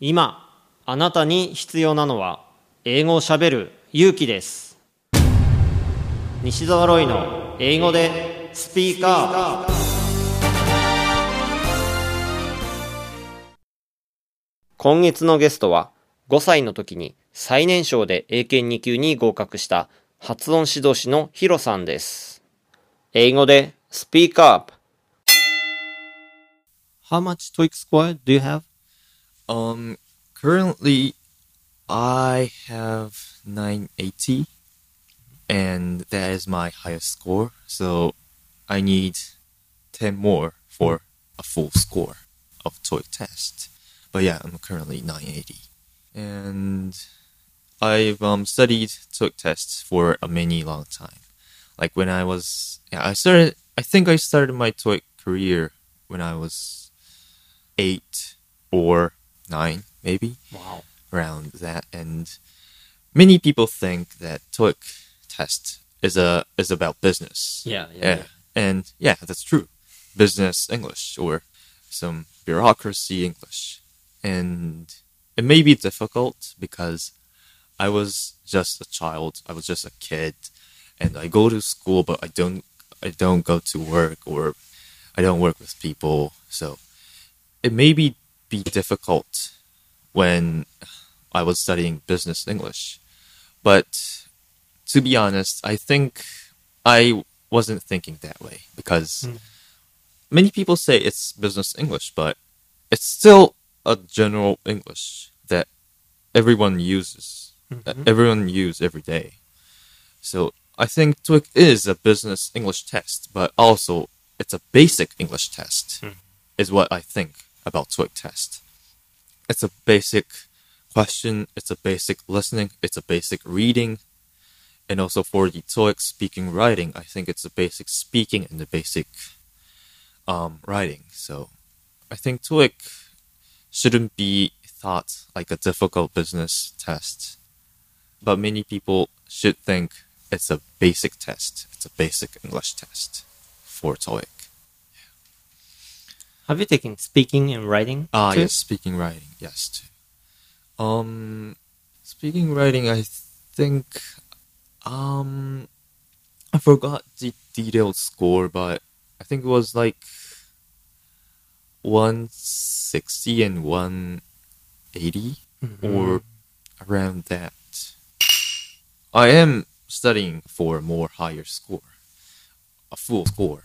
今あなたに必要なのは英語をしゃべる勇気です。西澤ロイの英語でスピーカー。今月のゲストは5歳の時に最年少で英検2級に合格した発音指導士のヒロさんです。英語でスピーカー How much TOEIC score do you have? Um, currently, I have 980, and that is my highest score. So I need 10 more for a full score of TOEIC test. But yeah, I'm currently 980, and I've um, studied TOEIC tests for a many long time. Like when I was, yeah, I started. I think I started my TOEIC career when I was eight or nine, maybe. Wow. Around that, and many people think that TOEIC test is a is about business. Yeah, yeah, yeah. yeah. And yeah, that's true. Business English or some bureaucracy English. And it may be difficult because I was just a child. I was just a kid and I go to school but I don't I don't go to work or I don't work with people. So it may be be difficult when I was studying business English. But to be honest, I think I wasn't thinking that way because hmm. many people say it's business English, but it's still a general English that everyone uses, that mm-hmm. everyone use every day. So I think TOEIC is a business English test, but also it's a basic English test, hmm. is what I think about TOEIC test. It's a basic question, it's a basic listening, it's a basic reading, and also for the TOEIC speaking writing, I think it's a basic speaking and the basic um, writing. So I think TOEIC shouldn't be thought like a difficult business test, but many people should think it's a basic test. It's a basic English test for TOEIC. Have you taken speaking and writing? Ah, too? yes, speaking writing, yes. Too. Um, speaking writing, I think, um, I forgot the detailed score, but I think it was like one sixty and one or around that. I am studying for a more higher score, a full score.